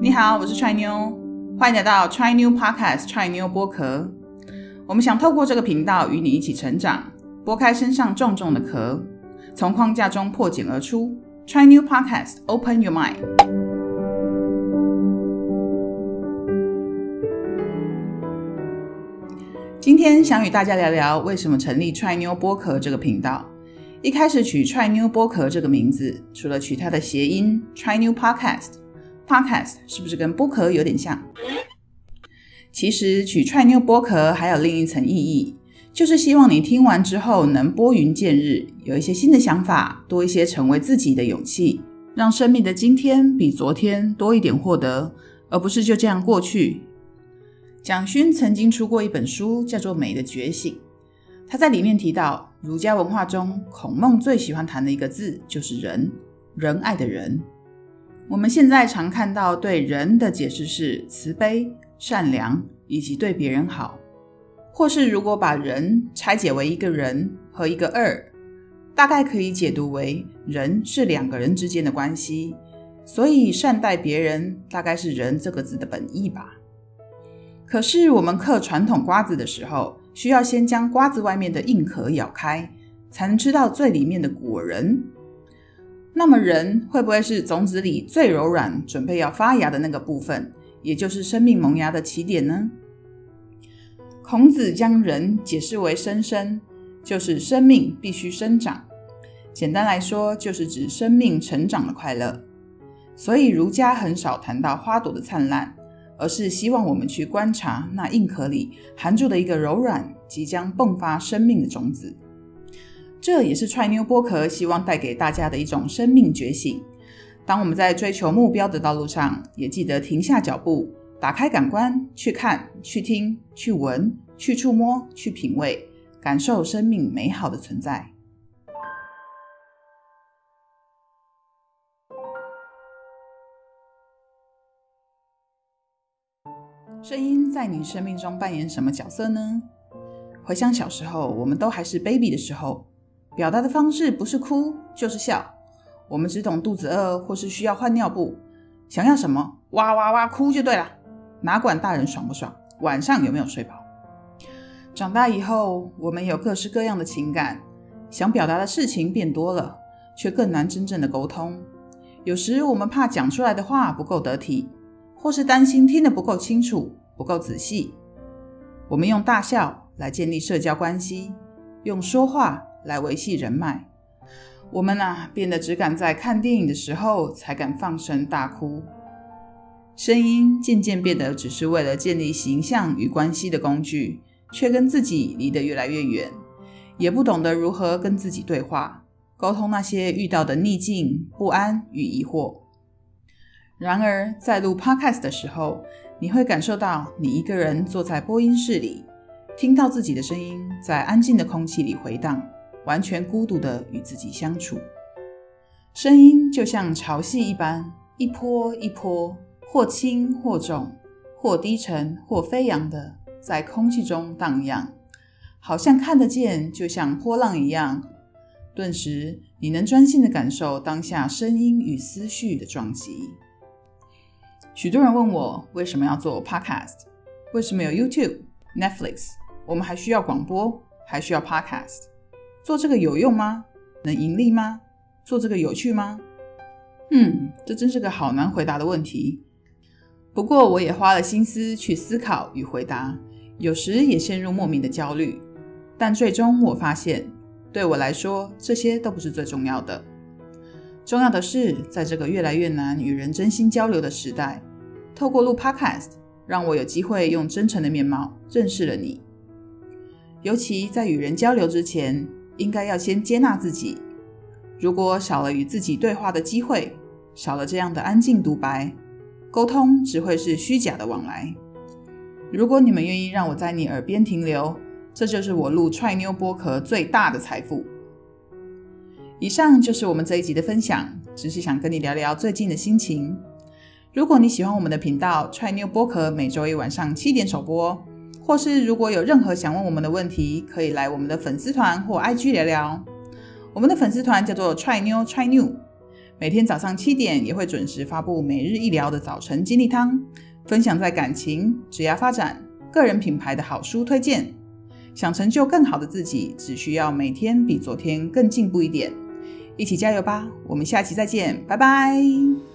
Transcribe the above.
你好，我是 Try New，欢迎来到 Try New Podcast Try New 播壳。我们想透过这个频道与你一起成长，拨开身上重重的壳，从框架中破茧而出。Try New Podcast，Open Your Mind。今天想与大家聊聊为什么成立 Try New 播壳这个频道。一开始取 Try New 播壳这个名字，除了取它的谐音 Try New Podcast。Podcast 是不是跟剥壳有点像？其实取踹妞剥壳还有另一层意义，就是希望你听完之后能拨云见日，有一些新的想法，多一些成为自己的勇气，让生命的今天比昨天多一点获得，而不是就这样过去。蒋勋曾经出过一本书，叫做《美的觉醒》，他在里面提到，儒家文化中孔孟最喜欢谈的一个字就是仁，仁爱的仁。我们现在常看到对人的解释是慈悲、善良以及对别人好，或是如果把人拆解为一个人和一个二，大概可以解读为人是两个人之间的关系，所以善待别人大概是人这个字的本意吧。可是我们嗑传统瓜子的时候，需要先将瓜子外面的硬壳咬开，才能吃到最里面的果仁。那么，人会不会是种子里最柔软、准备要发芽的那个部分，也就是生命萌芽的起点呢？孔子将人解释为生生，就是生命必须生长。简单来说，就是指生命成长的快乐。所以，儒家很少谈到花朵的灿烂，而是希望我们去观察那硬壳里含住的一个柔软、即将迸发生命的种子。这也是踹妞剥壳希望带给大家的一种生命觉醒。当我们在追求目标的道路上，也记得停下脚步，打开感官，去看、去听、去闻、去触摸、去品味，感受生命美好的存在。声音在你生命中扮演什么角色呢？回想小时候，我们都还是 baby 的时候。表达的方式不是哭就是笑，我们只懂肚子饿或是需要换尿布，想要什么哇哇哇哭就对了，哪管大人爽不爽，晚上有没有睡饱。长大以后，我们有各式各样的情感，想表达的事情变多了，却更难真正的沟通。有时我们怕讲出来的话不够得体，或是担心听得不够清楚、不够仔细。我们用大笑来建立社交关系，用说话。来维系人脉，我们呐变得只敢在看电影的时候才敢放声大哭，声音渐渐变得只是为了建立形象与关系的工具，却跟自己离得越来越远，也不懂得如何跟自己对话，沟通那些遇到的逆境、不安与疑惑。然而，在录 Podcast 的时候，你会感受到你一个人坐在播音室里，听到自己的声音在安静的空气里回荡。完全孤独的与自己相处，声音就像潮汐一般，一波一波，或轻或重，或低沉或飞扬的在空气中荡漾，好像看得见，就像波浪一样。顿时，你能专心的感受当下声音与思绪的撞击。许多人问我为什么要做 Podcast，为什么有 YouTube、Netflix，我们还需要广播，还需要 Podcast。做这个有用吗？能盈利吗？做这个有趣吗？嗯，这真是个好难回答的问题。不过我也花了心思去思考与回答，有时也陷入莫名的焦虑。但最终我发现，对我来说，这些都不是最重要的。重要的是，在这个越来越难与人真心交流的时代，透过录 Podcast，让我有机会用真诚的面貌认识了你。尤其在与人交流之前。应该要先接纳自己。如果少了与自己对话的机会，少了这样的安静独白，沟通只会是虚假的往来。如果你们愿意让我在你耳边停留，这就是我录踹妞剥壳最大的财富。以上就是我们这一集的分享，只是想跟你聊聊最近的心情。如果你喜欢我们的频道，踹妞剥壳每周一晚上七点首播。或是如果有任何想问我们的问题，可以来我们的粉丝团或 IG 聊聊。我们的粉丝团叫做 Try New Try New，每天早上七点也会准时发布每日一聊的早晨精力汤，分享在感情、职业发展、个人品牌的好书推荐。想成就更好的自己，只需要每天比昨天更进步一点。一起加油吧！我们下期再见，拜拜。